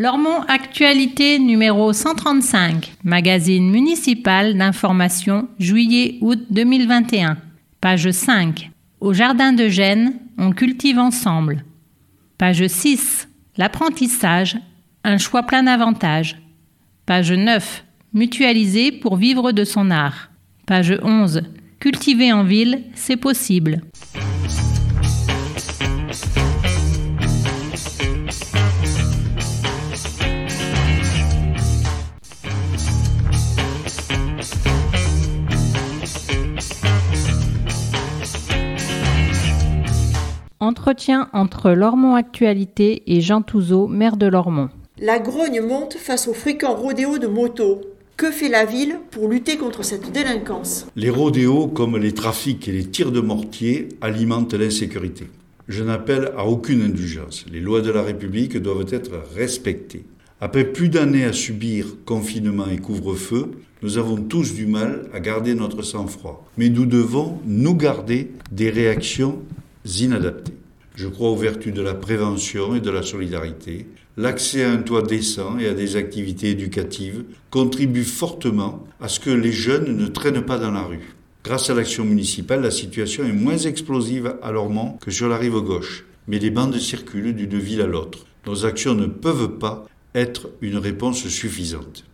Lormont Actualité numéro 135, magazine municipal d'information juillet-août 2021. Page 5. Au jardin de Gênes, on cultive ensemble. Page 6. L'apprentissage, un choix plein d'avantages. Page 9. Mutualiser pour vivre de son art. Page 11. Cultiver en ville, c'est possible. Entretien entre Lormont Actualité et Jean Touzeau, maire de Lormont. La grogne monte face au fréquent rodéo de motos. Que fait la ville pour lutter contre cette délinquance? Les rodéos, comme les trafics et les tirs de mortier, alimentent l'insécurité. Je n'appelle à aucune indulgence. Les lois de la République doivent être respectées. Après plus d'années à subir confinement et couvre-feu, nous avons tous du mal à garder notre sang-froid. Mais nous devons nous garder des réactions inadaptés. Je crois aux vertus de la prévention et de la solidarité. L'accès à un toit décent et à des activités éducatives contribue fortement à ce que les jeunes ne traînent pas dans la rue. Grâce à l'action municipale, la situation est moins explosive à Lormont que sur la rive gauche, mais les bandes circulent d'une ville à l'autre. Nos actions ne peuvent pas être une réponse suffisante.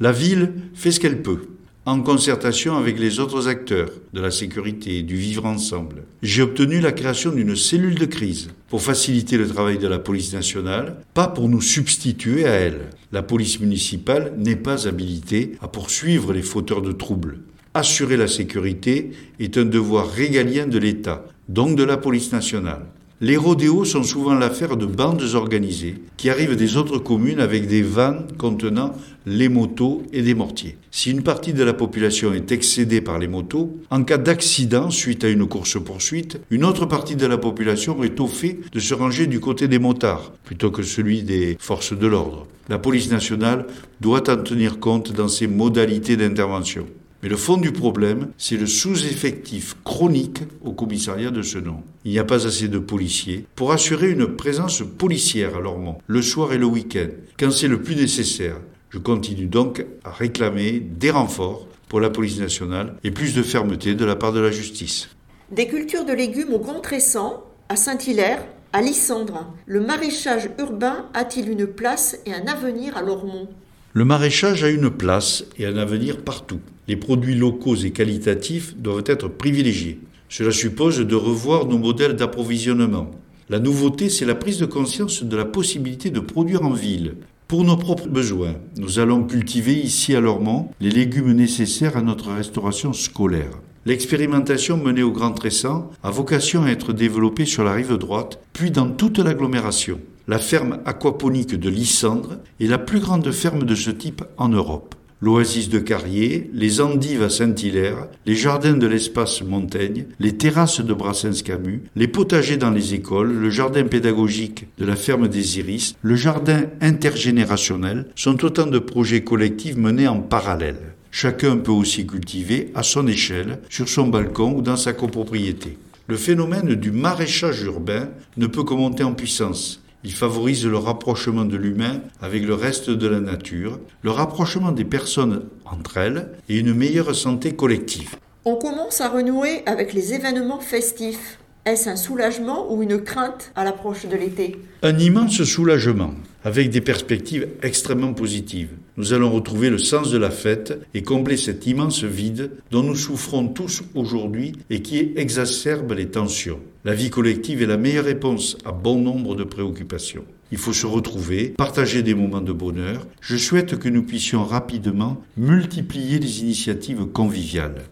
La ville fait ce qu'elle peut en concertation avec les autres acteurs de la sécurité et du vivre ensemble. J'ai obtenu la création d'une cellule de crise pour faciliter le travail de la police nationale, pas pour nous substituer à elle. La police municipale n'est pas habilitée à poursuivre les fauteurs de troubles. Assurer la sécurité est un devoir régalien de l'État, donc de la police nationale. Les rodéos sont souvent l'affaire de bandes organisées qui arrivent des autres communes avec des vannes contenant les motos et des mortiers. Si une partie de la population est excédée par les motos, en cas d'accident suite à une course-poursuite, une autre partie de la population est au fait de se ranger du côté des motards plutôt que celui des forces de l'ordre. La police nationale doit en tenir compte dans ses modalités d'intervention. Mais le fond du problème, c'est le sous-effectif chronique au commissariat de ce nom. Il n'y a pas assez de policiers pour assurer une présence policière à Lormont, le soir et le week-end, quand c'est le plus nécessaire. Je continue donc à réclamer des renforts pour la police nationale et plus de fermeté de la part de la justice. Des cultures de légumes au Grand Tressan, à Saint-Hilaire, à Lissandre, le maraîchage urbain a-t-il une place et un avenir à Lormont? Le maraîchage a une place et un avenir partout les produits locaux et qualitatifs doivent être privilégiés. Cela suppose de revoir nos modèles d'approvisionnement. La nouveauté, c'est la prise de conscience de la possibilité de produire en ville. Pour nos propres besoins, nous allons cultiver ici à Lormont les légumes nécessaires à notre restauration scolaire. L'expérimentation menée au Grand Tressan a vocation à être développée sur la rive droite, puis dans toute l'agglomération. La ferme aquaponique de Lissandre est la plus grande ferme de ce type en Europe l'oasis de Carrier, les endives à Saint-Hilaire, les jardins de l'espace Montaigne, les terrasses de Brassens-Camus, les potagers dans les écoles, le jardin pédagogique de la ferme des Iris, le jardin intergénérationnel sont autant de projets collectifs menés en parallèle. Chacun peut aussi cultiver à son échelle, sur son balcon ou dans sa copropriété. Le phénomène du maraîchage urbain ne peut que monter en puissance. Il favorise le rapprochement de l'humain avec le reste de la nature, le rapprochement des personnes entre elles et une meilleure santé collective. On commence à renouer avec les événements festifs. Est-ce un soulagement ou une crainte à l'approche de l'été? Un immense soulagement, avec des perspectives extrêmement positives. Nous allons retrouver le sens de la fête et combler cet immense vide dont nous souffrons tous aujourd'hui et qui exacerbe les tensions. La vie collective est la meilleure réponse à bon nombre de préoccupations. Il faut se retrouver, partager des moments de bonheur. Je souhaite que nous puissions rapidement multiplier les initiatives conviviales.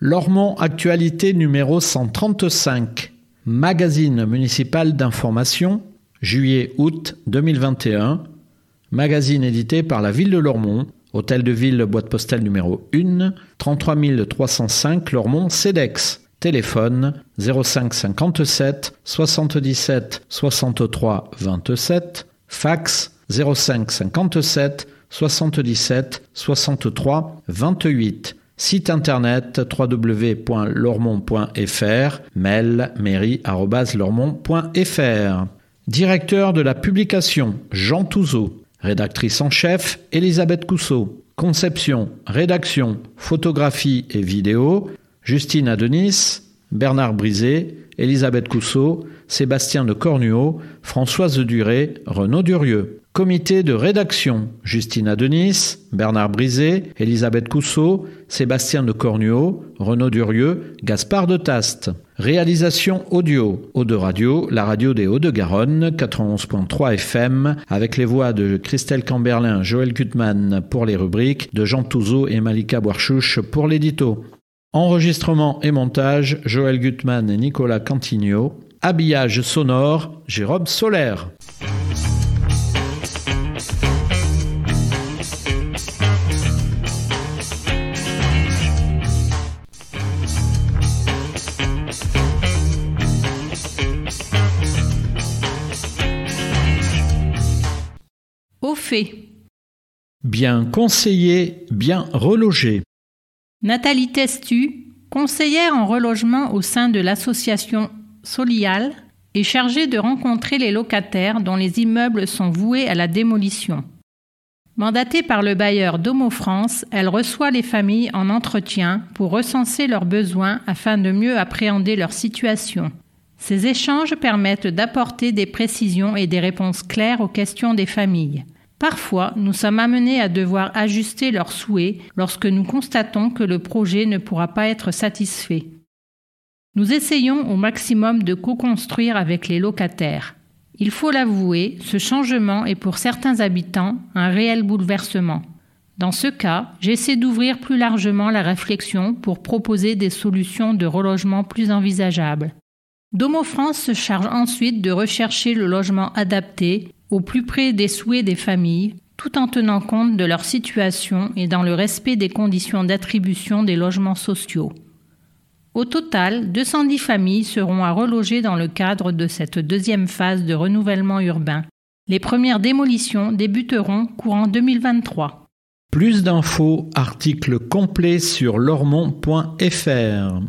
Lormont Actualité numéro 135. Magazine municipal d'information, juillet-août 2021. Magazine édité par la ville de Lormont, hôtel de ville boîte postale numéro 1, 33 305 Lormont CEDEX. Téléphone 05 57 77 63 27. Fax 05 57 77 63 28. Site internet www.lormont.fr, mail mairie.lormont.fr. Directeur de la publication Jean Touzeau, Rédactrice en chef, Elisabeth Cousseau. Conception, rédaction, photographie et vidéo, Justine Adenis, Bernard Brisé, Elisabeth Cousseau, Sébastien de Cornuau, Françoise Duré, Renaud Durieux. Comité de rédaction Justine Adenis, Bernard Brisé, Elisabeth Cousseau, Sébastien de Cornuau, Renaud Durieux, Gaspard de Taste. Réalisation audio Eau de Radio, la radio des Hauts-de-Garonne, 91.3 FM, avec les voix de Christelle Camberlin, Joël Gutmann pour les rubriques, de Jean Touzeau et Malika Boarchouche pour l'édito. Enregistrement et montage, Joël Gutmann et Nicolas Cantigno. Habillage sonore, Jérôme Solaire. Bien conseillé, bien relogé. Nathalie Testu, conseillère en relogement au sein de l'association Solial, est chargée de rencontrer les locataires dont les immeubles sont voués à la démolition. Mandatée par le bailleur Domo France, elle reçoit les familles en entretien pour recenser leurs besoins afin de mieux appréhender leur situation. Ces échanges permettent d'apporter des précisions et des réponses claires aux questions des familles. Parfois, nous sommes amenés à devoir ajuster leurs souhaits lorsque nous constatons que le projet ne pourra pas être satisfait. Nous essayons au maximum de co-construire avec les locataires. Il faut l'avouer, ce changement est pour certains habitants un réel bouleversement. Dans ce cas, j'essaie d'ouvrir plus largement la réflexion pour proposer des solutions de relogement plus envisageables. Domo France se charge ensuite de rechercher le logement adapté au plus près des souhaits des familles, tout en tenant compte de leur situation et dans le respect des conditions d'attribution des logements sociaux. Au total, 210 familles seront à reloger dans le cadre de cette deuxième phase de renouvellement urbain. Les premières démolitions débuteront courant 2023. Plus d'infos, articles complets sur lormont.fr.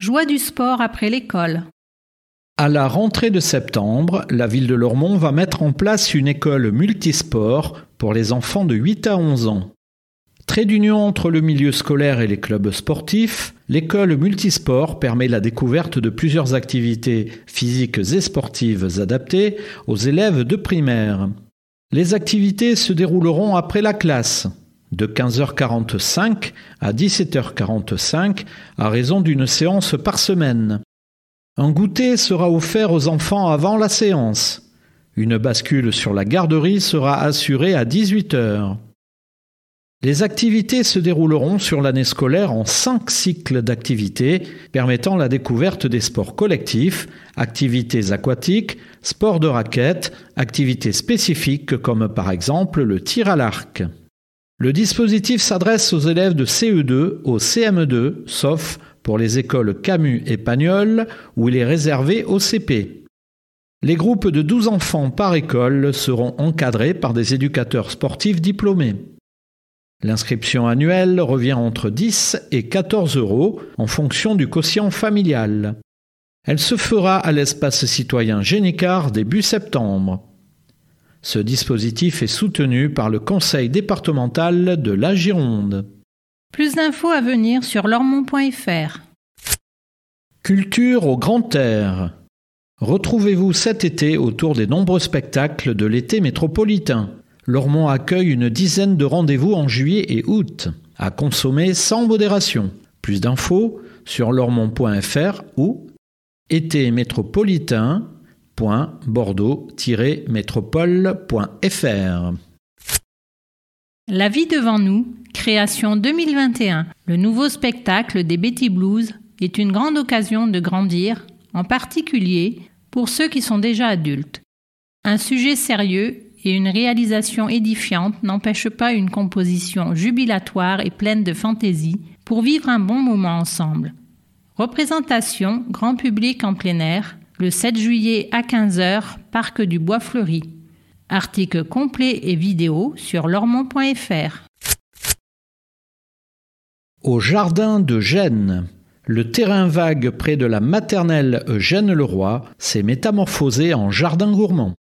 Joie du sport après l'école. À la rentrée de septembre, la ville de Lormont va mettre en place une école multisport pour les enfants de 8 à 11 ans. Trait d'union entre le milieu scolaire et les clubs sportifs, l'école multisport permet la découverte de plusieurs activités physiques et sportives adaptées aux élèves de primaire. Les activités se dérouleront après la classe, de 15h45 à 17h45 à raison d'une séance par semaine. Un goûter sera offert aux enfants avant la séance. Une bascule sur la garderie sera assurée à 18 heures. Les activités se dérouleront sur l'année scolaire en cinq cycles d'activités permettant la découverte des sports collectifs, activités aquatiques, sports de raquettes, activités spécifiques comme par exemple le tir à l'arc. Le dispositif s'adresse aux élèves de CE2 au CM2, sauf pour les écoles Camus et Pagnol, où il est réservé au CP. Les groupes de 12 enfants par école seront encadrés par des éducateurs sportifs diplômés. L'inscription annuelle revient entre 10 et 14 euros en fonction du quotient familial. Elle se fera à l'espace citoyen Génicard début septembre. Ce dispositif est soutenu par le conseil départemental de la Gironde. Plus d'infos à venir sur lormont.fr. Culture au grand air. Retrouvez-vous cet été autour des nombreux spectacles de l'été métropolitain. Lormont accueille une dizaine de rendez-vous en juillet et août, à consommer sans modération. Plus d'infos sur lormont.fr ou été-métropolitain.bordeaux-métropole.fr. La vie devant nous, création 2021. Le nouveau spectacle des Betty Blues est une grande occasion de grandir, en particulier pour ceux qui sont déjà adultes. Un sujet sérieux et une réalisation édifiante n'empêchent pas une composition jubilatoire et pleine de fantaisie pour vivre un bon moment ensemble. Représentation grand public en plein air, le 7 juillet à 15h, Parc du Bois Fleuri. Article complet et vidéo sur lormont.fr. Au jardin de Gênes, le terrain vague près de la maternelle Eugène Leroy s'est métamorphosé en jardin gourmand.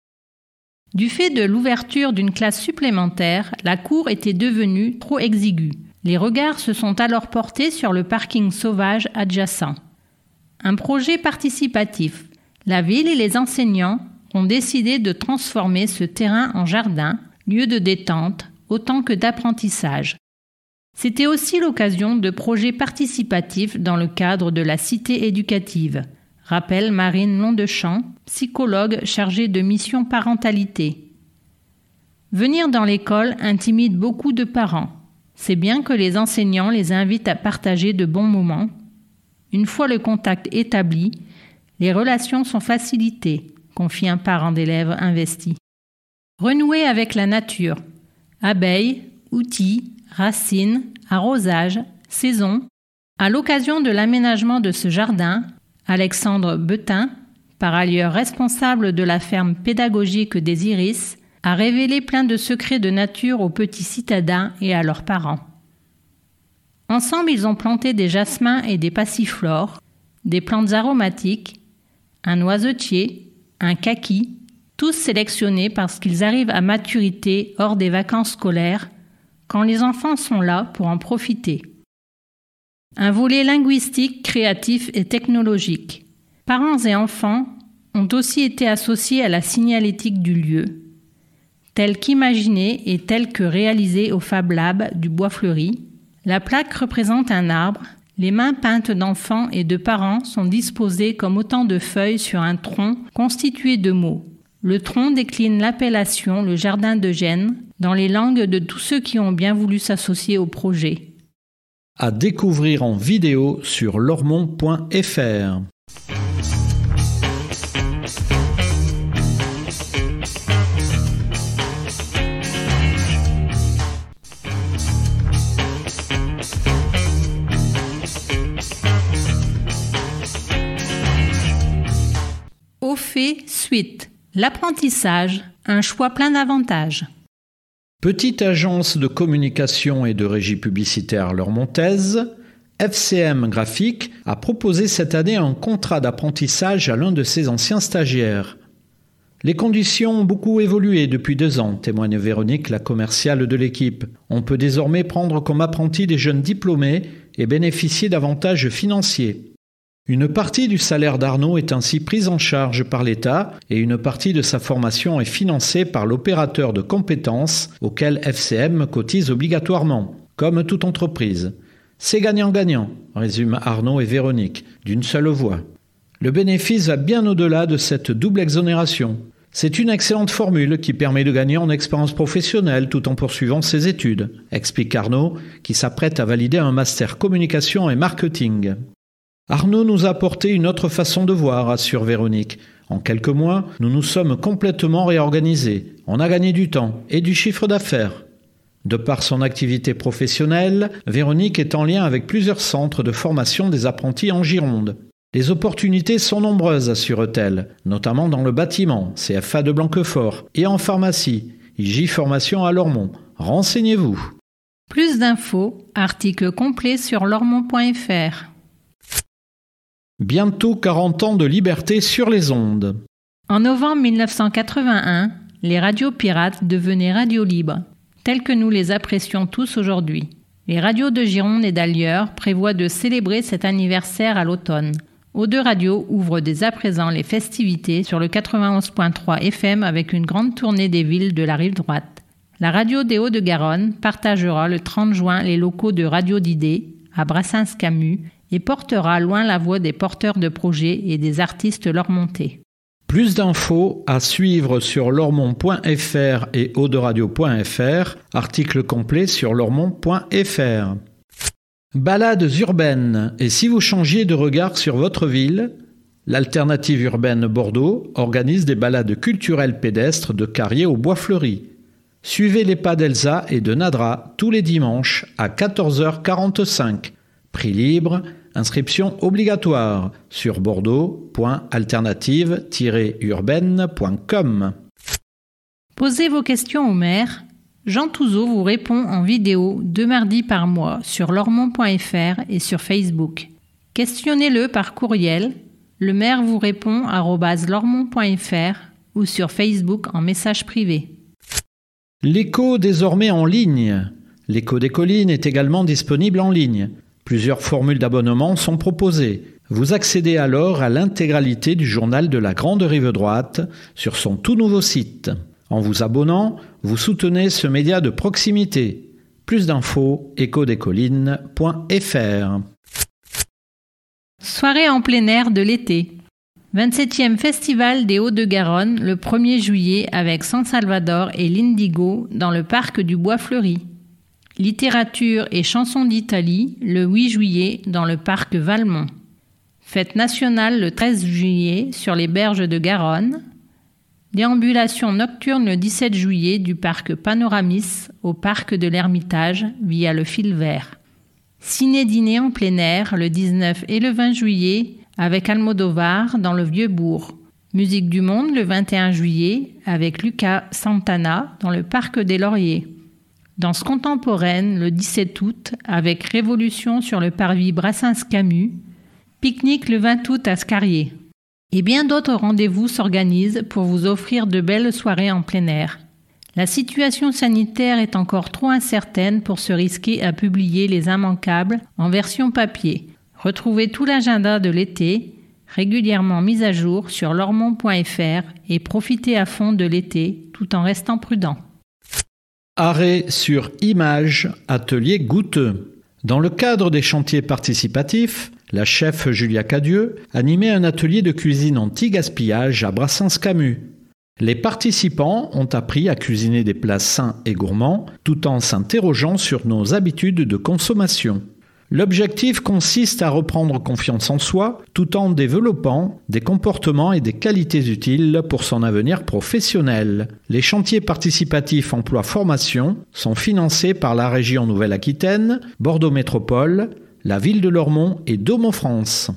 Du fait de l'ouverture d'une classe supplémentaire, la cour était devenue trop exiguë. Les regards se sont alors portés sur le parking sauvage adjacent. Un projet participatif. La ville et les enseignants ont décidé de transformer ce terrain en jardin, lieu de détente, autant que d'apprentissage. C'était aussi l'occasion de projets participatifs dans le cadre de la cité éducative, rappelle Marine Londechamp, psychologue chargée de mission parentalité. Venir dans l'école intimide beaucoup de parents. C'est bien que les enseignants les invitent à partager de bons moments. Une fois le contact établi, les relations sont facilitées, confie un parent d'élève investi. Renouer avec la nature. Abeilles, outils, racines, arrosage, saison. À l'occasion de l'aménagement de ce jardin, Alexandre Betin, par ailleurs responsable de la ferme pédagogique des Iris, a révélé plein de secrets de nature aux petits citadins et à leurs parents. Ensemble, ils ont planté des jasmins et des passiflores, des plantes aromatiques, un noisetier, un kaki, tous sélectionnés parce qu'ils arrivent à maturité hors des vacances scolaires, quand les enfants sont là pour en profiter. Un volet linguistique, créatif et technologique. Parents et enfants ont aussi été associés à la signalétique du lieu, telle qu'imaginée et telle que réalisée au Fab Lab du Bois Fleuri. La plaque représente un arbre, les mains peintes d'enfants et de parents sont disposées comme autant de feuilles sur un tronc constitué de mots. Le tronc décline l'appellation le jardin de Gênes dans les langues de tous ceux qui ont bien voulu s'associer au projet à découvrir en vidéo sur lormont.fr. suite. L'apprentissage, un choix plein d'avantages. Petite agence de communication et de régie publicitaire Lormontaise, FCM Graphique a proposé cette année un contrat d'apprentissage à l'un de ses anciens stagiaires. Les conditions ont beaucoup évolué depuis deux ans, témoigne Véronique, la commerciale de l'équipe. On peut désormais prendre comme apprenti des jeunes diplômés et bénéficier d'avantages financiers. Une partie du salaire d'Arnaud est ainsi prise en charge par l'État et une partie de sa formation est financée par l'opérateur de compétences auquel FCM cotise obligatoirement, comme toute entreprise. C'est gagnant-gagnant, résument Arnaud et Véronique, d'une seule voix. Le bénéfice va bien au-delà de cette double exonération. C'est une excellente formule qui permet de gagner en expérience professionnelle tout en poursuivant ses études, explique Arnaud, qui s'apprête à valider un master communication et marketing. Arnaud nous a apporté une autre façon de voir, assure Véronique. En quelques mois, nous nous sommes complètement réorganisés. On a gagné du temps et du chiffre d'affaires. De par son activité professionnelle, Véronique est en lien avec plusieurs centres de formation des apprentis en Gironde. Les opportunités sont nombreuses, assure-t-elle, notamment dans le bâtiment, CFA de Blanquefort, et en pharmacie, IJ Formation à Lormont. Renseignez-vous. Plus d'infos, article complet sur lormont.fr. Bientôt 40 ans de liberté sur les ondes. En novembre 1981, les radios pirates devenaient radios libres, telles que nous les apprécions tous aujourd'hui. Les radios de Gironde et d'ailleurs prévoient de célébrer cet anniversaire à l'automne. O2 Radio ouvre dès à présent les festivités sur le 91.3 FM avec une grande tournée des villes de la rive droite. La radio des Hauts-de-Garonne partagera le 30 juin les locaux de Radio d'idées à Brassens-Camus et portera loin la voix des porteurs de projets et des artistes montés. Plus d'infos à suivre sur lormont.fr et auderadio.fr, article complet sur lormont.fr. Balades urbaines. Et si vous changiez de regard sur votre ville, l'alternative urbaine Bordeaux organise des balades culturelles pédestres de Carrier au Bois Fleuri. Suivez les pas d'Elsa et de Nadra tous les dimanches à 14h45. Prix libre, Inscription obligatoire sur bordeaux.alternative-urbaine.com. Posez vos questions au maire. Jean Touzeau vous répond en vidéo deux mardis par mois sur lormont.fr et sur Facebook. Questionnez-le par courriel. Le maire vous répond à lormont.fr ou sur Facebook en message privé. L'écho désormais en ligne. L'écho des collines est également disponible en ligne. Plusieurs formules d'abonnement sont proposées. Vous accédez alors à l'intégralité du journal de la Grande Rive Droite sur son tout nouveau site. En vous abonnant, vous soutenez ce média de proximité. Plus d'infos, échodescollines.fr. Soirée en plein air de l'été. 27e Festival des Hauts-de-Garonne le 1er juillet avec San Salvador et l'Indigo dans le parc du Bois Fleuri. Littérature et chansons d'Italie le 8 juillet dans le parc Valmont. Fête nationale le 13 juillet sur les berges de Garonne. Déambulation nocturne le 17 juillet du parc Panoramis au parc de l'Ermitage via le fil vert. Ciné-dîner en plein air le 19 et le 20 juillet avec Almodovar dans le Vieux-Bourg. Musique du Monde le 21 juillet avec Lucas Santana dans le Parc des Lauriers. Danse contemporaine le 17 août avec Révolution sur le parvis Brassens-Camus. Pique-nique le 20 août à Scarrier. Et bien d'autres rendez-vous s'organisent pour vous offrir de belles soirées en plein air. La situation sanitaire est encore trop incertaine pour se risquer à publier les immanquables en version papier. Retrouvez tout l'agenda de l'été, régulièrement mis à jour sur lormont.fr et profitez à fond de l'été tout en restant prudent. Arrêt sur image, atelier goûteux. Dans le cadre des chantiers participatifs, la chef Julia Cadieux animait un atelier de cuisine anti-gaspillage à Brassens-Camus. Les participants ont appris à cuisiner des plats sains et gourmands tout en s'interrogeant sur nos habitudes de consommation. L'objectif consiste à reprendre confiance en soi tout en développant des comportements et des qualités utiles pour son avenir professionnel. Les chantiers participatifs emploi-formation sont financés par la région Nouvelle-Aquitaine, Bordeaux Métropole, la ville de Lormont et Domo France.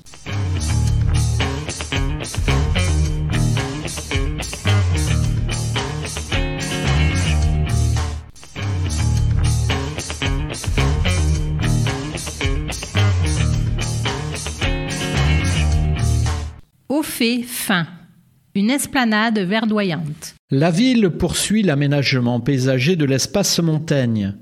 Au fait fin. Une esplanade verdoyante. La ville poursuit l'aménagement paysager de l'espace Montaigne.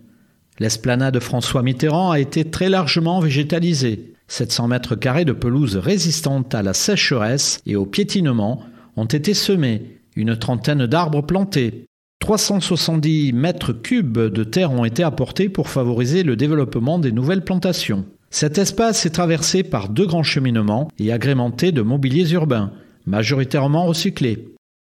L'esplanade François Mitterrand a été très largement végétalisée. 700 mètres carrés de pelouse résistante à la sécheresse et au piétinement ont été semés, une trentaine d'arbres plantés. 370 mètres cubes de terre ont été apportés pour favoriser le développement des nouvelles plantations. Cet espace est traversé par deux grands cheminements et agrémenté de mobiliers urbains, majoritairement recyclés.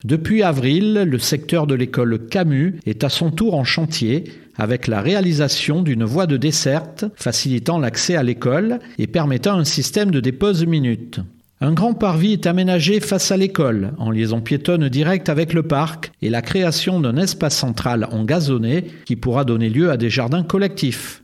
Depuis avril, le secteur de l'école Camus est à son tour en chantier avec la réalisation d'une voie de desserte facilitant l'accès à l'école et permettant un système de dépose minute. Un grand parvis est aménagé face à l'école, en liaison piétonne directe avec le parc, et la création d'un espace central en gazonné qui pourra donner lieu à des jardins collectifs.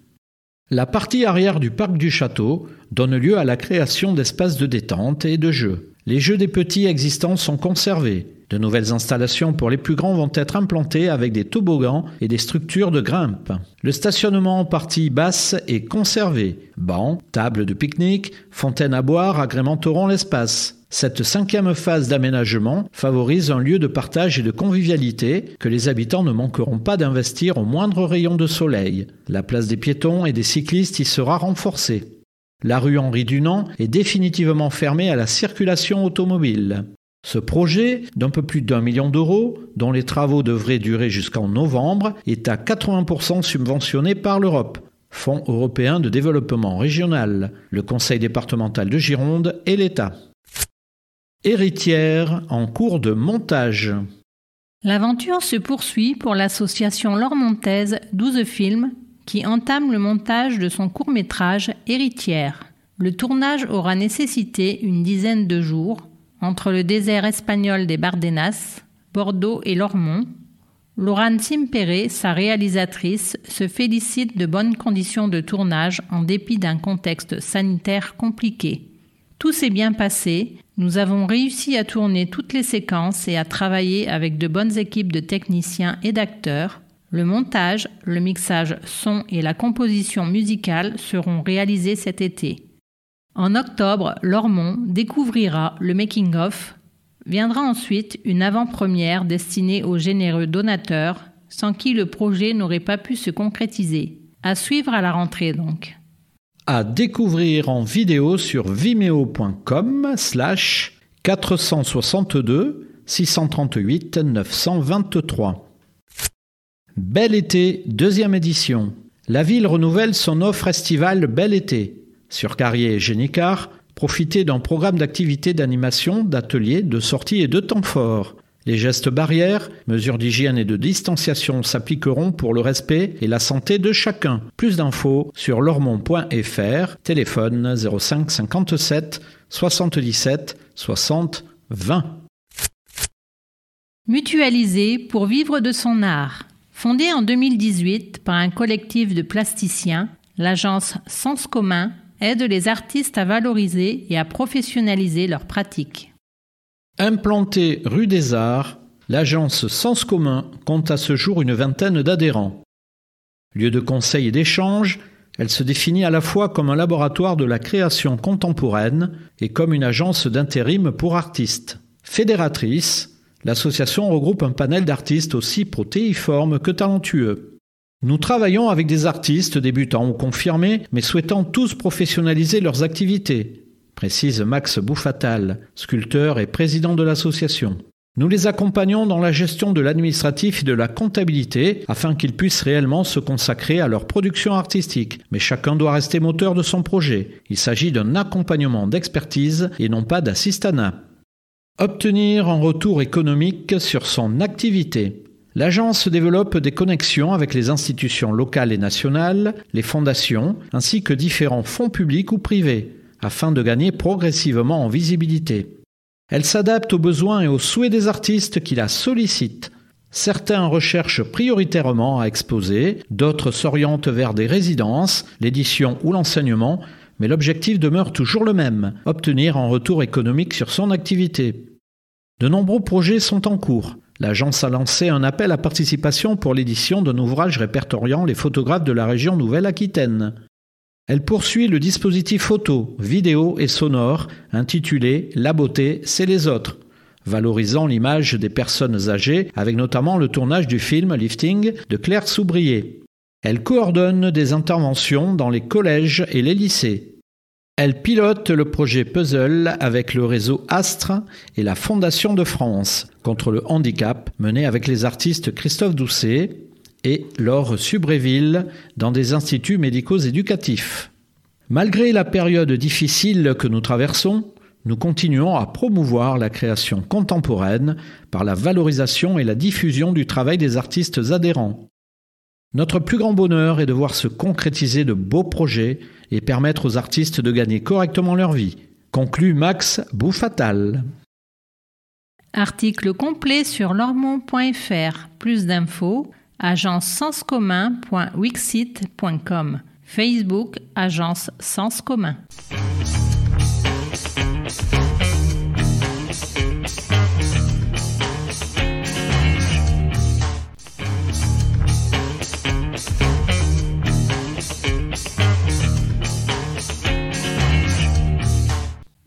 La partie arrière du parc du château donne lieu à la création d'espaces de détente et de jeux. Les jeux des petits existants sont conservés. De nouvelles installations pour les plus grands vont être implantées avec des toboggans et des structures de grimpe. Le stationnement en partie basse est conservé. Bancs, tables de pique-nique, fontaines à boire agrémenteront l'espace. Cette cinquième phase d'aménagement favorise un lieu de partage et de convivialité que les habitants ne manqueront pas d'investir au moindre rayon de soleil. La place des piétons et des cyclistes y sera renforcée. La rue Henri Dunant est définitivement fermée à la circulation automobile. Ce projet, d'un peu plus d'un million d'euros, dont les travaux devraient durer jusqu'en novembre, est à 80% subventionné par l'Europe, Fonds européen de développement régional, le Conseil départemental de Gironde et l'État. Héritière en cours de montage. L'aventure se poursuit pour l'association Lormontaise 12 Films qui entame le montage de son court-métrage Héritière. Le tournage aura nécessité une dizaine de jours entre le désert espagnol des Bardenas, Bordeaux et Lormont. Laurent Simpéré, sa réalisatrice, se félicite de bonnes conditions de tournage en dépit d'un contexte sanitaire compliqué. Tout s'est bien passé, nous avons réussi à tourner toutes les séquences et à travailler avec de bonnes équipes de techniciens et d'acteurs. Le montage, le mixage son et la composition musicale seront réalisés cet été. En octobre, Lormont découvrira le making-of Viendra ensuite une avant-première destinée aux généreux donateurs, sans qui le projet n'aurait pas pu se concrétiser. À suivre à la rentrée donc. À découvrir en vidéo sur vimeo.com slash 462 638 923. Bel été, deuxième édition. La ville renouvelle son offre estivale Bel été. Sur Carrier et Génicard, profitez d'un programme d'activités d'animation, d'ateliers, de sorties et de temps forts. Les gestes barrières, mesures d'hygiène et de distanciation s'appliqueront pour le respect et la santé de chacun. Plus d'infos sur lormont.fr, téléphone 05 57 77 60 20. Mutualiser pour vivre de son art. Fondée en 2018 par un collectif de plasticiens, l'agence Sens commun aide les artistes à valoriser et à professionnaliser leurs pratiques. Implantée rue des Arts, l'agence Sens commun compte à ce jour une vingtaine d'adhérents. Lieu de conseil et d'échange, elle se définit à la fois comme un laboratoire de la création contemporaine et comme une agence d'intérim pour artistes. Fédératrice, l'association regroupe un panel d'artistes aussi protéiformes que talentueux. Nous travaillons avec des artistes débutants ou confirmés, mais souhaitant tous professionnaliser leurs activités, précise Max Bouffatal, sculpteur et président de l'association. Nous les accompagnons dans la gestion de l'administratif et de la comptabilité afin qu'ils puissent réellement se consacrer à leur production artistique. Mais chacun doit rester moteur de son projet. Il s'agit d'un accompagnement d'expertise et non pas d'assistanat. Obtenir un retour économique sur son activité. L'agence développe des connexions avec les institutions locales et nationales, les fondations, ainsi que différents fonds publics ou privés, afin de gagner progressivement en visibilité. Elle s'adapte aux besoins et aux souhaits des artistes qui la sollicitent. Certains recherchent prioritairement à exposer, d'autres s'orientent vers des résidences, l'édition ou l'enseignement, mais l'objectif demeure toujours le même, obtenir un retour économique sur son activité. De nombreux projets sont en cours. L'agence a lancé un appel à participation pour l'édition d'un ouvrage répertoriant les photographes de la région Nouvelle-Aquitaine. Elle poursuit le dispositif photo, vidéo et sonore intitulé La beauté, c'est les autres, valorisant l'image des personnes âgées avec notamment le tournage du film Lifting de Claire Soubrier. Elle coordonne des interventions dans les collèges et les lycées. Elle pilote le projet Puzzle avec le réseau Astre et la Fondation de France contre le handicap mené avec les artistes Christophe Doucet et Laure Subréville dans des instituts médicaux éducatifs. Malgré la période difficile que nous traversons, nous continuons à promouvoir la création contemporaine par la valorisation et la diffusion du travail des artistes adhérents. Notre plus grand bonheur est de voir se concrétiser de beaux projets et permettre aux artistes de gagner correctement leur vie, conclut Max Bouffatal. Article complet sur lormont.fr. Plus d'infos, agencesenscommun.wixit.com. Facebook, Agence Sens Commun.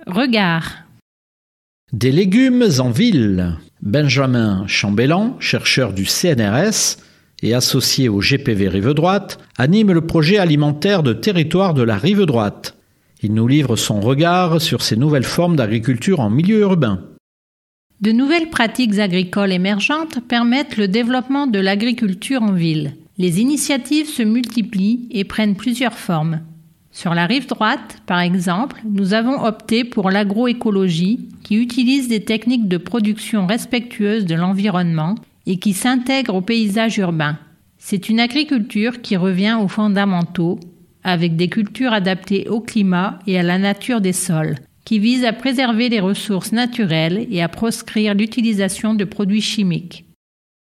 Regard. Des légumes en ville. Benjamin Chambellan, chercheur du CNRS et associé au GPV Rive Droite, anime le projet alimentaire de territoire de la Rive Droite. Il nous livre son regard sur ces nouvelles formes d'agriculture en milieu urbain. De nouvelles pratiques agricoles émergentes permettent le développement de l'agriculture en ville. Les initiatives se multiplient et prennent plusieurs formes. Sur la rive droite, par exemple, nous avons opté pour l'agroécologie qui utilise des techniques de production respectueuses de l'environnement et qui s'intègre au paysage urbain. C'est une agriculture qui revient aux fondamentaux, avec des cultures adaptées au climat et à la nature des sols, qui vise à préserver les ressources naturelles et à proscrire l'utilisation de produits chimiques.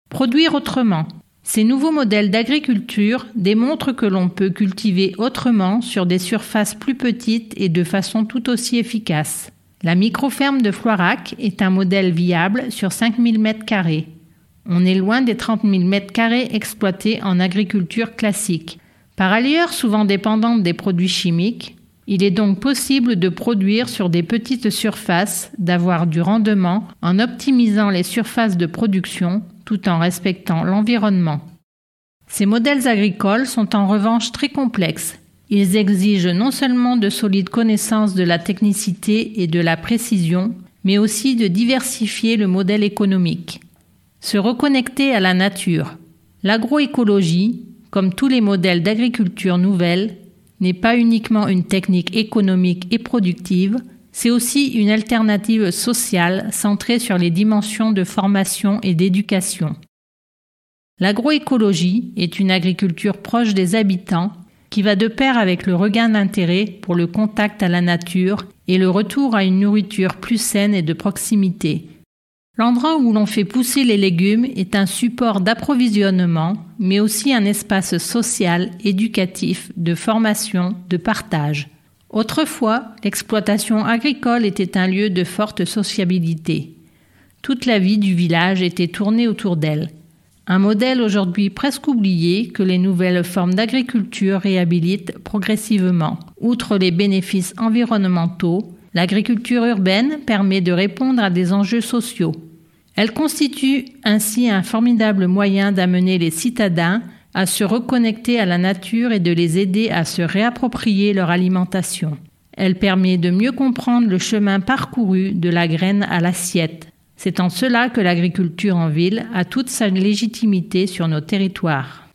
Produire autrement, ces nouveaux modèles d'agriculture démontrent que l'on peut cultiver autrement sur des surfaces plus petites et de façon tout aussi efficace. La microferme de Floirac est un modèle viable sur 5000 m2. On est loin des 30 000 m2 exploités en agriculture classique. Par ailleurs souvent dépendante des produits chimiques, Il est donc possible de produire sur des petites surfaces, d'avoir du rendement en optimisant les surfaces de production tout en respectant l'environnement. Ces modèles agricoles sont en revanche très complexes. Ils exigent non seulement de solides connaissances de la technicité et de la précision, mais aussi de diversifier le modèle économique. Se reconnecter à la nature. L'agroécologie, comme tous les modèles d'agriculture nouvelle, n'est pas uniquement une technique économique et productive, c'est aussi une alternative sociale centrée sur les dimensions de formation et d'éducation. L'agroécologie est une agriculture proche des habitants qui va de pair avec le regain d'intérêt pour le contact à la nature et le retour à une nourriture plus saine et de proximité. L'endroit où l'on fait pousser les légumes est un support d'approvisionnement, mais aussi un espace social, éducatif, de formation, de partage. Autrefois, l'exploitation agricole était un lieu de forte sociabilité. Toute la vie du village était tournée autour d'elle. Un modèle aujourd'hui presque oublié que les nouvelles formes d'agriculture réhabilitent progressivement. Outre les bénéfices environnementaux, l'agriculture urbaine permet de répondre à des enjeux sociaux. Elle constitue ainsi un formidable moyen d'amener les citadins à se reconnecter à la nature et de les aider à se réapproprier leur alimentation. Elle permet de mieux comprendre le chemin parcouru de la graine à l'assiette. C'est en cela que l'agriculture en ville a toute sa légitimité sur nos territoires.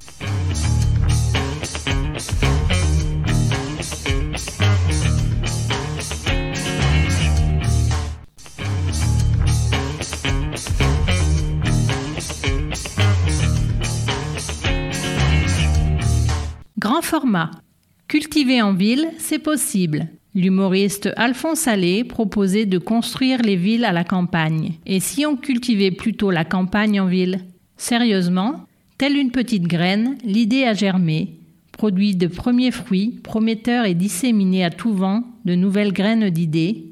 Grand format. Cultiver en ville, c'est possible. L'humoriste Alphonse Allais proposait de construire les villes à la campagne. Et si on cultivait plutôt la campagne en ville? Sérieusement, telle une petite graine, l'idée a germé, produit de premiers fruits, prometteurs et disséminés à tout vent de nouvelles graines d'idées,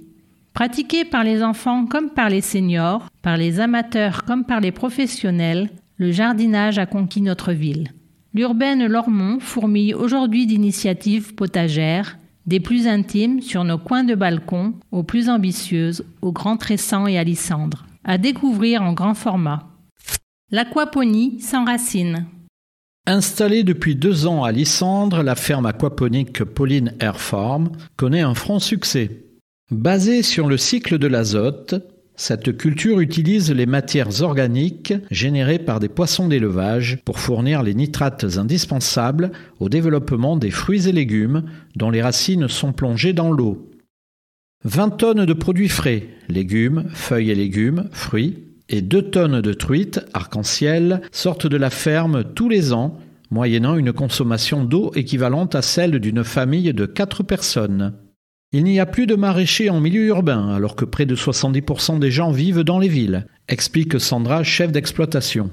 pratiquée par les enfants comme par les seniors, par les amateurs comme par les professionnels, le jardinage a conquis notre ville. L'urbaine Lormont fourmille aujourd'hui d'initiatives potagères, des plus intimes sur nos coins de balcon aux plus ambitieuses, au Grand Tressan et à Lysandre. À découvrir en grand format. L'aquaponie sans racines. Installée depuis deux ans à Lysandre, la ferme aquaponique Pauline Air Farm connaît un franc succès. Basée sur le cycle de l'azote, cette culture utilise les matières organiques générées par des poissons d'élevage pour fournir les nitrates indispensables au développement des fruits et légumes dont les racines sont plongées dans l'eau. 20 tonnes de produits frais, légumes, feuilles et légumes, fruits, et 2 tonnes de truites, arc-en-ciel, sortent de la ferme tous les ans, moyennant une consommation d'eau équivalente à celle d'une famille de 4 personnes. Il n'y a plus de maraîchers en milieu urbain, alors que près de 70% des gens vivent dans les villes, explique Sandra, chef d'exploitation.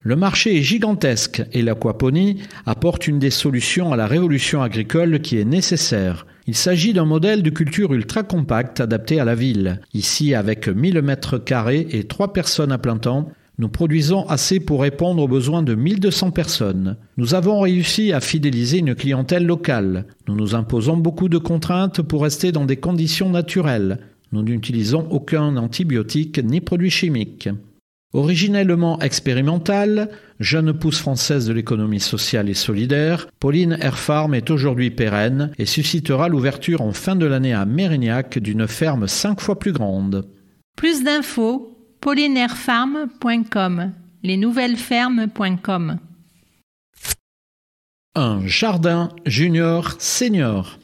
Le marché est gigantesque et l'aquaponie apporte une des solutions à la révolution agricole qui est nécessaire. Il s'agit d'un modèle de culture ultra compacte adapté à la ville. Ici, avec 1000 mètres carrés et 3 personnes à plein temps, nous produisons assez pour répondre aux besoins de 1200 personnes. Nous avons réussi à fidéliser une clientèle locale. Nous nous imposons beaucoup de contraintes pour rester dans des conditions naturelles. Nous n'utilisons aucun antibiotique ni produit chimique. Originellement expérimentale, jeune pousse française de l'économie sociale et solidaire, Pauline Air Farm est aujourd'hui pérenne et suscitera l'ouverture en fin de l'année à Mérignac d'une ferme cinq fois plus grande. Plus d'infos polinairefarm.com, lesnouvellesfermes.com. Un jardin junior senior.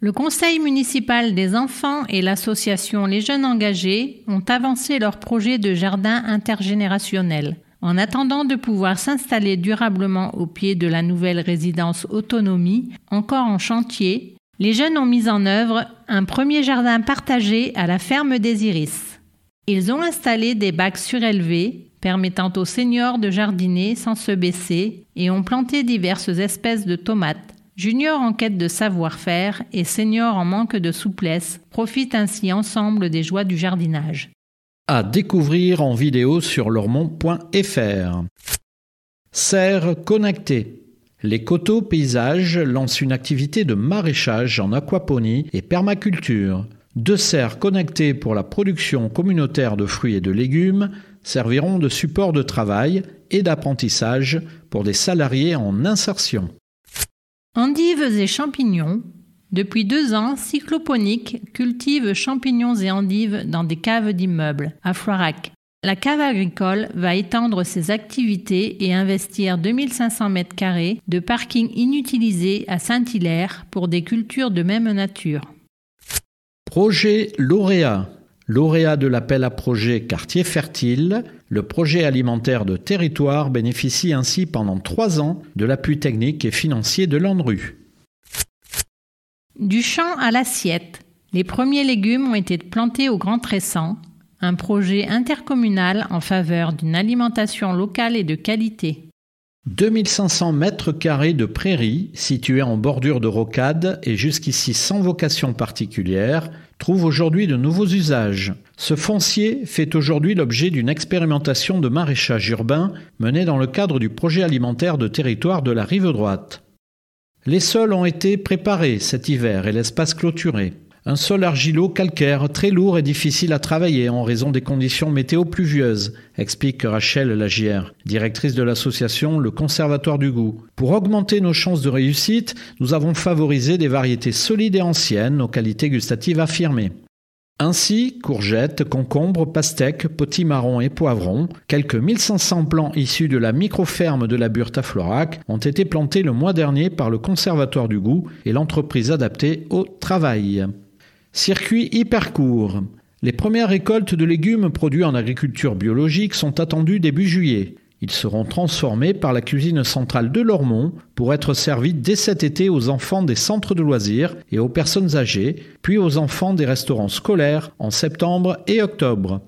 Le Conseil municipal des enfants et l'association Les Jeunes Engagés ont avancé leur projet de jardin intergénérationnel. En attendant de pouvoir s'installer durablement au pied de la nouvelle résidence autonomie, encore en chantier, les jeunes ont mis en œuvre un premier jardin partagé à la ferme des Iris. Ils ont installé des bacs surélevés permettant aux seniors de jardiner sans se baisser et ont planté diverses espèces de tomates. Juniors en quête de savoir-faire et seniors en manque de souplesse profitent ainsi ensemble des joies du jardinage. À découvrir en vidéo sur lormont.fr. Serre connectée. Les Coteaux Paysages lancent une activité de maraîchage en aquaponie et permaculture. Deux serres connectées pour la production communautaire de fruits et de légumes serviront de support de travail et d'apprentissage pour des salariés en insertion. Endives et champignons. Depuis deux ans, Cycloponique cultive champignons et endives dans des caves d'immeubles à Floirac. La cave agricole va étendre ses activités et investir 2500 m2 de parking inutilisé à Saint-Hilaire pour des cultures de même nature. Projet lauréat. Lauréat de l'appel à projet Quartier Fertile, le projet alimentaire de territoire bénéficie ainsi pendant trois ans de l'appui technique et financier de l'ANRU. Du champ à l'assiette. Les premiers légumes ont été plantés au Grand Tressan, un projet intercommunal en faveur d'une alimentation locale et de qualité. 2500 mètres carrés de prairies situées en bordure de rocade et jusqu'ici sans vocation particulière trouvent aujourd'hui de nouveaux usages. Ce foncier fait aujourd'hui l'objet d'une expérimentation de maraîchage urbain menée dans le cadre du projet alimentaire de territoire de la rive droite. Les sols ont été préparés cet hiver et l'espace clôturé. Un sol argilo-calcaire très lourd et difficile à travailler en raison des conditions météo pluvieuses, explique Rachel Lagière, directrice de l'association Le Conservatoire du Goût. Pour augmenter nos chances de réussite, nous avons favorisé des variétés solides et anciennes aux qualités gustatives affirmées. Ainsi, courgettes, concombres, pastèques, potimarrons et poivrons, quelques 1500 plants issus de la microferme de la Burte à Florac ont été plantés le mois dernier par le Conservatoire du Goût et l'entreprise adaptée au travail. Circuit hyper court. Les premières récoltes de légumes produits en agriculture biologique sont attendues début juillet. Ils seront transformés par la cuisine centrale de Lormont pour être servis dès cet été aux enfants des centres de loisirs et aux personnes âgées, puis aux enfants des restaurants scolaires en septembre et octobre.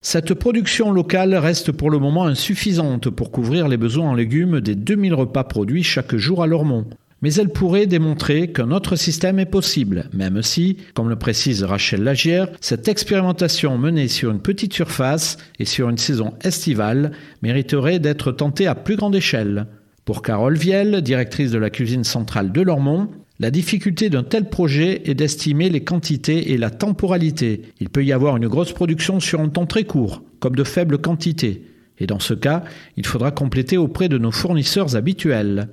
Cette production locale reste pour le moment insuffisante pour couvrir les besoins en légumes des 2000 repas produits chaque jour à Lormont mais elle pourrait démontrer qu'un autre système est possible, même si, comme le précise Rachel Lagière, cette expérimentation menée sur une petite surface et sur une saison estivale mériterait d'être tentée à plus grande échelle. Pour Carole Viel, directrice de la cuisine centrale de Lormont, la difficulté d'un tel projet est d'estimer les quantités et la temporalité. Il peut y avoir une grosse production sur un temps très court, comme de faibles quantités. Et dans ce cas, il faudra compléter auprès de nos fournisseurs habituels.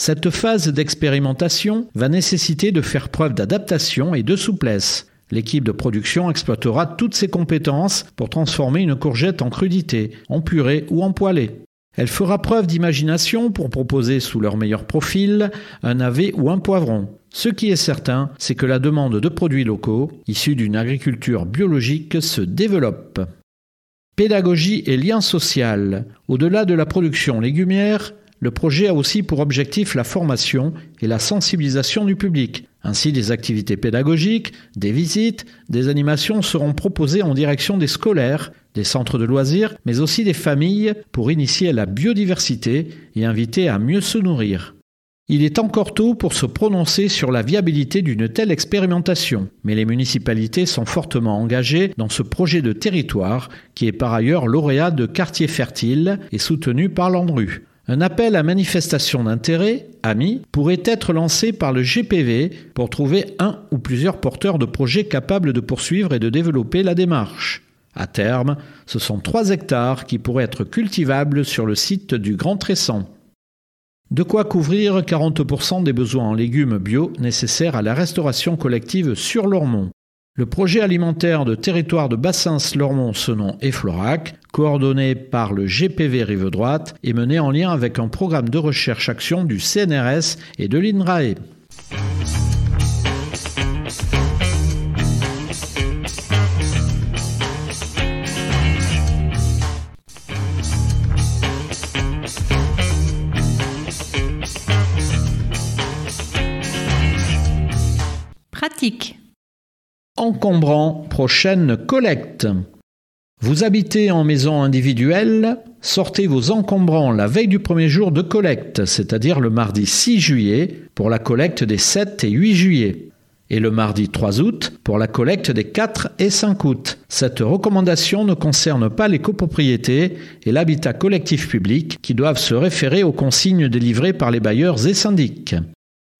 Cette phase d'expérimentation va nécessiter de faire preuve d'adaptation et de souplesse. L'équipe de production exploitera toutes ses compétences pour transformer une courgette en crudité, en purée ou en poêlée. Elle fera preuve d'imagination pour proposer sous leur meilleur profil un navet ou un poivron. Ce qui est certain, c'est que la demande de produits locaux, issus d'une agriculture biologique, se développe. Pédagogie et lien social. Au-delà de la production légumière, le projet a aussi pour objectif la formation et la sensibilisation du public. Ainsi, des activités pédagogiques, des visites, des animations seront proposées en direction des scolaires, des centres de loisirs, mais aussi des familles pour initier à la biodiversité et inviter à mieux se nourrir. Il est encore tôt pour se prononcer sur la viabilité d'une telle expérimentation, mais les municipalités sont fortement engagées dans ce projet de territoire qui est par ailleurs lauréat de quartier fertile et soutenu par l'ANRU. Un appel à manifestation d'intérêt, AMI, pourrait être lancé par le GPV pour trouver un ou plusieurs porteurs de projets capables de poursuivre et de développer la démarche. À terme, ce sont 3 hectares qui pourraient être cultivables sur le site du Grand Tressan. De quoi couvrir 40% des besoins en légumes bio nécessaires à la restauration collective sur Lormont. Le projet alimentaire de territoire de Bassins, Lormont, Senon et Florac, coordonné par le GPV Rive Droite, est mené en lien avec un programme de recherche-action du CNRS et de l'INRAE. Encombrant prochaine collecte. Vous habitez en maison individuelle, sortez vos encombrants la veille du premier jour de collecte, c'est-à-dire le mardi 6 juillet, pour la collecte des 7 et 8 juillet. et le mardi 3 août pour la collecte des 4 et 5 août. Cette recommandation ne concerne pas les copropriétés et l'habitat collectif public qui doivent se référer aux consignes délivrées par les bailleurs et syndics.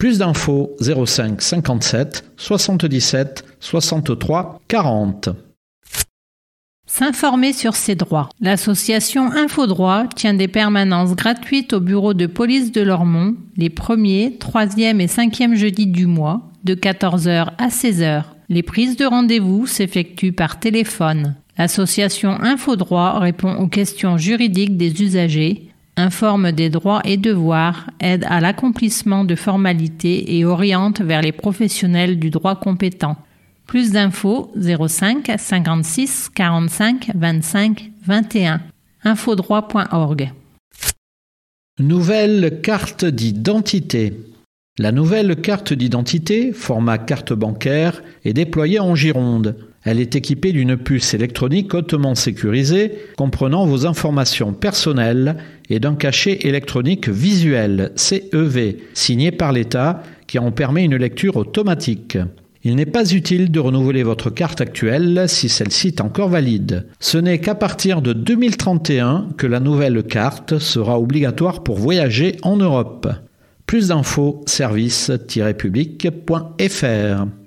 Plus d'infos 05 57 77 63 40. S'informer sur ses droits. L'association Infodroit tient des permanences gratuites au bureau de police de Lormont les 1er, 3e et 5e jeudis du mois de 14h à 16h. Les prises de rendez-vous s'effectuent par téléphone. L'association Infodroit répond aux questions juridiques des usagers, informe des droits et devoirs, aide à l'accomplissement de formalités et oriente vers les professionnels du droit compétent. Plus d'infos 05 56 45 25 21 infodroit.org. Nouvelle carte d'identité. La nouvelle carte d'identité, format carte bancaire, est déployée en Gironde. Elle est équipée d'une puce électronique hautement sécurisée, comprenant vos informations personnelles et d'un cachet électronique visuel, CEV, signé par l'État, qui en permet une lecture automatique. Il n'est pas utile de renouveler votre carte actuelle si celle-ci est encore valide. Ce n'est qu'à partir de 2031 que la nouvelle carte sera obligatoire pour voyager en Europe. Plus d'infos, service-public.fr.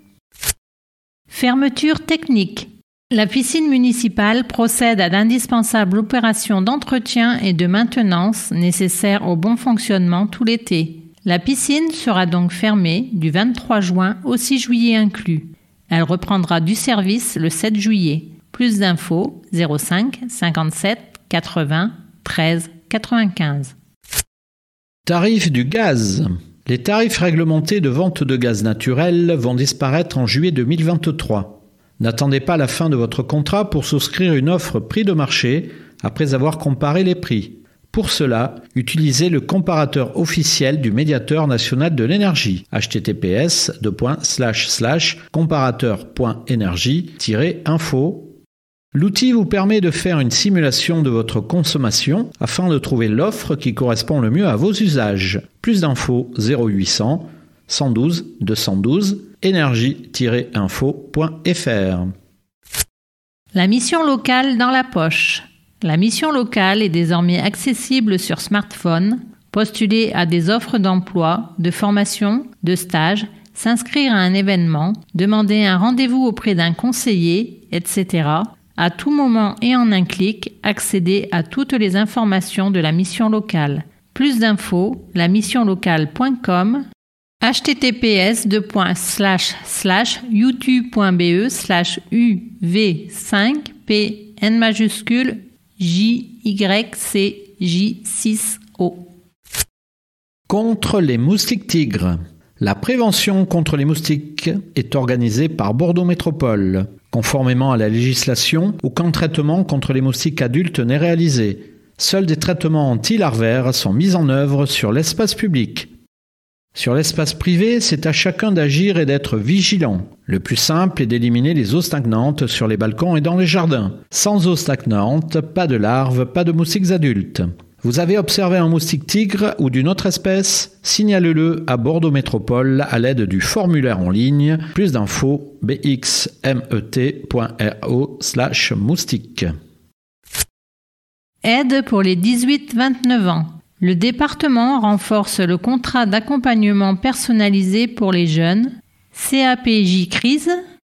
Fermeture technique. La piscine municipale procède à d'indispensables opérations d'entretien et de maintenance nécessaires au bon fonctionnement tout l'été. La piscine sera donc fermée du 23 juin au 6 juillet inclus. Elle reprendra du service le 7 juillet. Plus d'infos 05 57 80 13 95. Tarifs du gaz. Les tarifs réglementés de vente de gaz naturel vont disparaître en juillet 2023. N'attendez pas la fin de votre contrat pour souscrire une offre prix de marché après avoir comparé les prix. Pour cela, utilisez le comparateur officiel du médiateur national de l'énergie https comparateur.energie-info L'outil vous permet de faire une simulation de votre consommation afin de trouver l'offre qui correspond le mieux à vos usages. Plus d'infos 0800 112 212 énergie-info.fr. La mission locale dans la poche. La mission locale est désormais accessible sur smartphone. Postuler à des offres d'emploi, de formation, de stage, s'inscrire à un événement, demander un rendez-vous auprès d'un conseiller, etc. À tout moment et en un clic, accéder à toutes les informations de la mission locale. Plus d'infos, lamissionlocale.com https youtube.be slash uv5p majuscule JYCJ6O. Contre les moustiques tigres. La prévention contre les moustiques est organisée par Bordeaux Métropole, conformément à la législation, aucun traitement contre les moustiques adultes n'est réalisé. Seuls des traitements anti-larvaires sont mis en œuvre sur l'espace public. Sur l'espace privé, c'est à chacun d'agir et d'être vigilant. Le plus simple est d'éliminer les eaux stagnantes sur les balcons et dans les jardins. Sans eau stagnante, pas de larves, pas de moustiques adultes. Vous avez observé un moustique tigre ou d'une autre espèce? Signalez-le à Bordeaux Métropole à l'aide du formulaire en ligne. Plus d'infos bxmet.ro slash moustique. Aide pour les 18-29 ans. Le département renforce le contrat d'accompagnement personnalisé pour les jeunes, CAPJ Crise.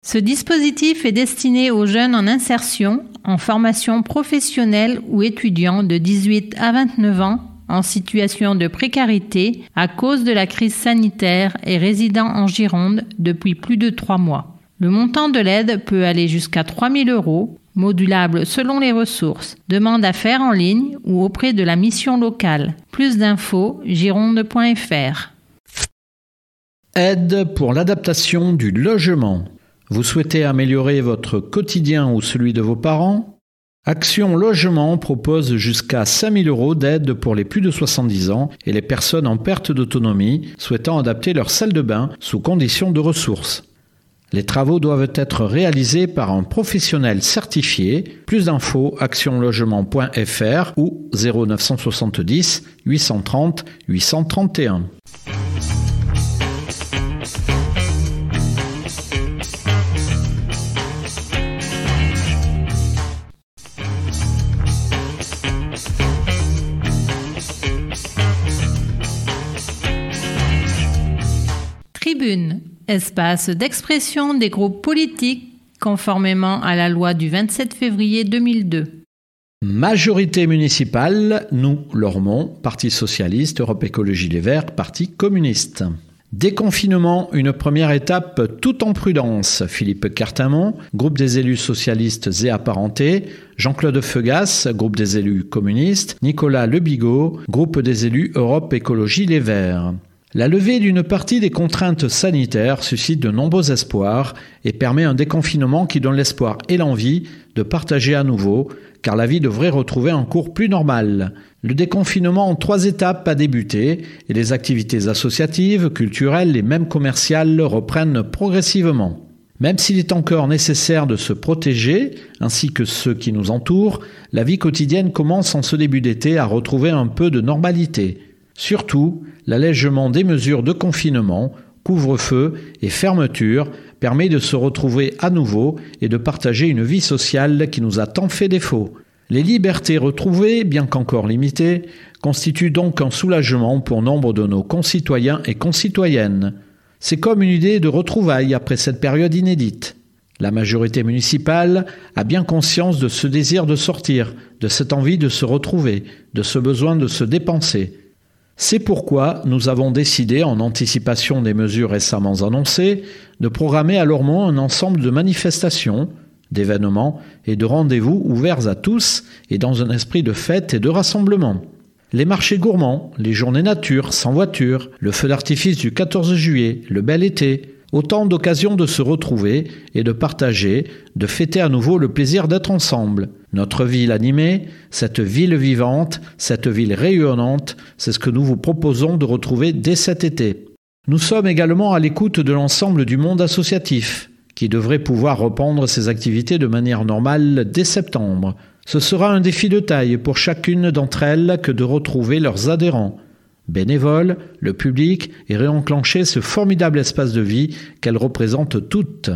Ce dispositif est destiné aux jeunes en insertion, en formation professionnelle ou étudiants de 18 à 29 ans en situation de précarité à cause de la crise sanitaire et résidant en Gironde depuis plus de trois mois. Le montant de l'aide peut aller jusqu'à 3 000 euros modulable selon les ressources. Demande à faire en ligne ou auprès de la mission locale. Plus d'infos, gironde.fr. Aide pour l'adaptation du logement. Vous souhaitez améliorer votre quotidien ou celui de vos parents? Action Logement propose jusqu'à 5000 euros d'aide pour les plus de 70 ans et les personnes en perte d'autonomie souhaitant adapter leur salle de bain sous conditions de ressources. Les travaux doivent être réalisés par un professionnel certifié. Plus d'infos actionlogement.fr ou 0970 830 831. Espace d'expression des groupes politiques conformément à la loi du 27 février 2002. Majorité municipale, nous, Lormont, Parti socialiste, Europe Écologie Les Verts, Parti communiste. Déconfinement, une première étape tout en prudence. Philippe Cartamont, groupe des élus socialistes et apparentés, Jean-Claude Feugas, groupe des élus communistes, Nicolas Lebigot, groupe des élus Europe Écologie Les Verts. La levée d'une partie des contraintes sanitaires suscite de nombreux espoirs et permet un déconfinement qui donne l'espoir et l'envie de partager à nouveau, car la vie devrait retrouver un cours plus normal. Le déconfinement en trois étapes a débuté et les activités associatives, culturelles et même commerciales reprennent progressivement. Même s'il est encore nécessaire de se protéger, ainsi que ceux qui nous entourent, la vie quotidienne commence en ce début d'été à retrouver un peu de normalité. Surtout, l'allègement des mesures de confinement, couvre-feu et fermeture permet de se retrouver à nouveau et de partager une vie sociale qui nous a tant fait défaut. Les libertés retrouvées, bien qu'encore limitées, constituent donc un soulagement pour nombre de nos concitoyens et concitoyennes. C'est comme une idée de retrouvailles après cette période inédite. La majorité municipale a bien conscience de ce désir de sortir, de cette envie de se retrouver, de ce besoin de se dépenser. C'est pourquoi nous avons décidé, en anticipation des mesures récemment annoncées, de programmer à Lormont un ensemble de manifestations, d'événements et de rendez-vous ouverts à tous et dans un esprit de fête et de rassemblement. Les marchés gourmands, les journées nature sans voiture, le feu d'artifice du 14 juillet, le bel été, autant d'occasions de se retrouver et de partager, de fêter à nouveau le plaisir d'être ensemble. Notre ville animée, cette ville vivante, cette ville rayonnante, c'est ce que nous vous proposons de retrouver dès cet été. Nous sommes également à l'écoute de l'ensemble du monde associatif, qui devrait pouvoir reprendre ses activités de manière normale dès septembre. Ce sera un défi de taille pour chacune d'entre elles que de retrouver leurs adhérents, bénévoles, le public et réenclencher ce formidable espace de vie qu'elles représentent toutes.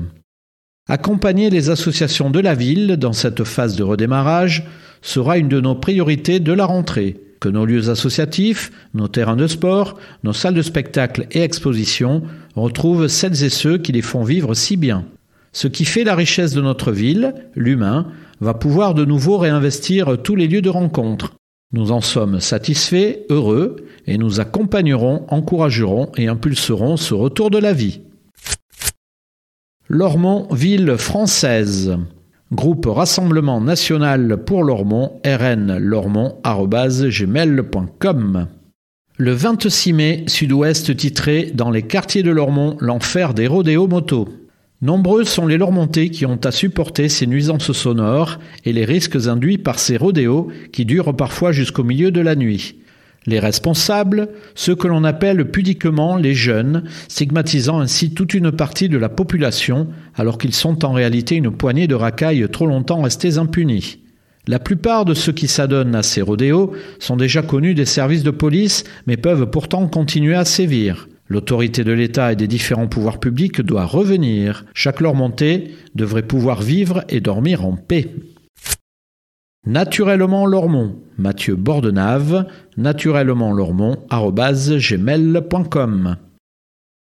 Accompagner les associations de la ville dans cette phase de redémarrage sera une de nos priorités de la rentrée. Que nos lieux associatifs, nos terrains de sport, nos salles de spectacle et expositions retrouvent celles et ceux qui les font vivre si bien. Ce qui fait la richesse de notre ville, l'humain, va pouvoir de nouveau réinvestir tous les lieux de rencontre. Nous en sommes satisfaits, heureux, et nous accompagnerons, encouragerons et impulserons ce retour de la vie. Lormont, ville française. Groupe Rassemblement National pour Lormont, rn lormont.gmail.com. Le 26 mai, Sud-Ouest titré Dans les quartiers de Lormont, l'enfer des rodéos motos. Nombreux sont les Lormontais qui ont à supporter ces nuisances sonores et les risques induits par ces rodéos qui durent parfois jusqu'au milieu de la nuit. Les responsables, ceux que l'on appelle pudiquement les jeunes, stigmatisant ainsi toute une partie de la population alors qu'ils sont en réalité une poignée de racailles trop longtemps restés impunis. La plupart de ceux qui s'adonnent à ces rodéos sont déjà connus des services de police mais peuvent pourtant continuer à sévir. L'autorité de l'État et des différents pouvoirs publics doit revenir. Chaque Lormontais devrait pouvoir vivre et dormir en paix. Naturellement Lormont, Mathieu Bordenave, naturellement gmail.com.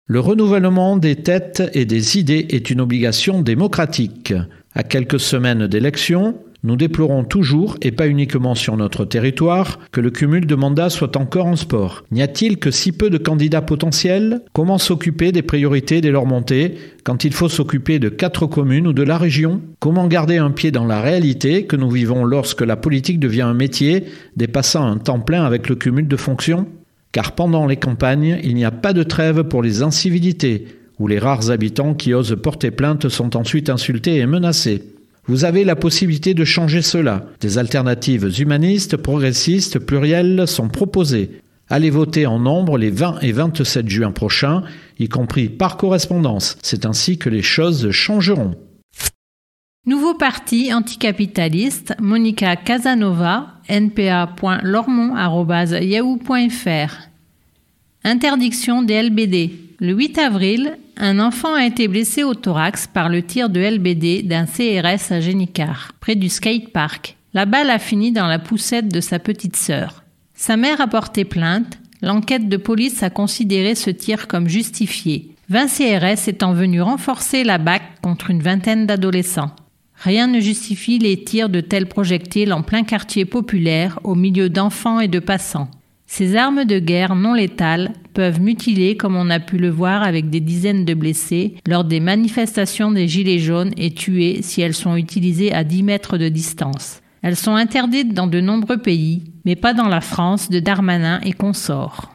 Le renouvellement des têtes et des idées est une obligation démocratique. À quelques semaines d'élections, nous déplorons toujours, et pas uniquement sur notre territoire, que le cumul de mandats soit encore en sport. N'y a-t-il que si peu de candidats potentiels? Comment s'occuper des priorités des leurs montées quand il faut s'occuper de quatre communes ou de la région? Comment garder un pied dans la réalité que nous vivons lorsque la politique devient un métier dépassant un temps plein avec le cumul de fonctions? Car pendant les campagnes, il n'y a pas de trêve pour les incivilités, où les rares habitants qui osent porter plainte sont ensuite insultés et menacés. Vous avez la possibilité de changer cela. Des alternatives humanistes, progressistes, plurielles sont proposées. Allez voter en nombre les 20 et 27 juin prochains, y compris par correspondance. C'est ainsi que les choses changeront. Nouveau parti anticapitaliste, Monica Casanova, npa.lormont.yahoo.fr. Interdiction des LBD. Le 8 avril, un enfant a été blessé au thorax par le tir de LBD d'un CRS à Génicard, près du skatepark. La balle a fini dans la poussette de sa petite sœur. Sa mère a porté plainte. L'enquête de police a considéré ce tir comme justifié. 20 CRS étant venus renforcer la BAC contre une vingtaine d'adolescents. Rien ne justifie les tirs de tels projectiles en plein quartier populaire au milieu d'enfants et de passants. Ces armes de guerre non létales peuvent mutiler comme on a pu le voir avec des dizaines de blessés lors des manifestations des Gilets jaunes et tuer si elles sont utilisées à 10 mètres de distance. Elles sont interdites dans de nombreux pays, mais pas dans la France de Darmanin et consorts.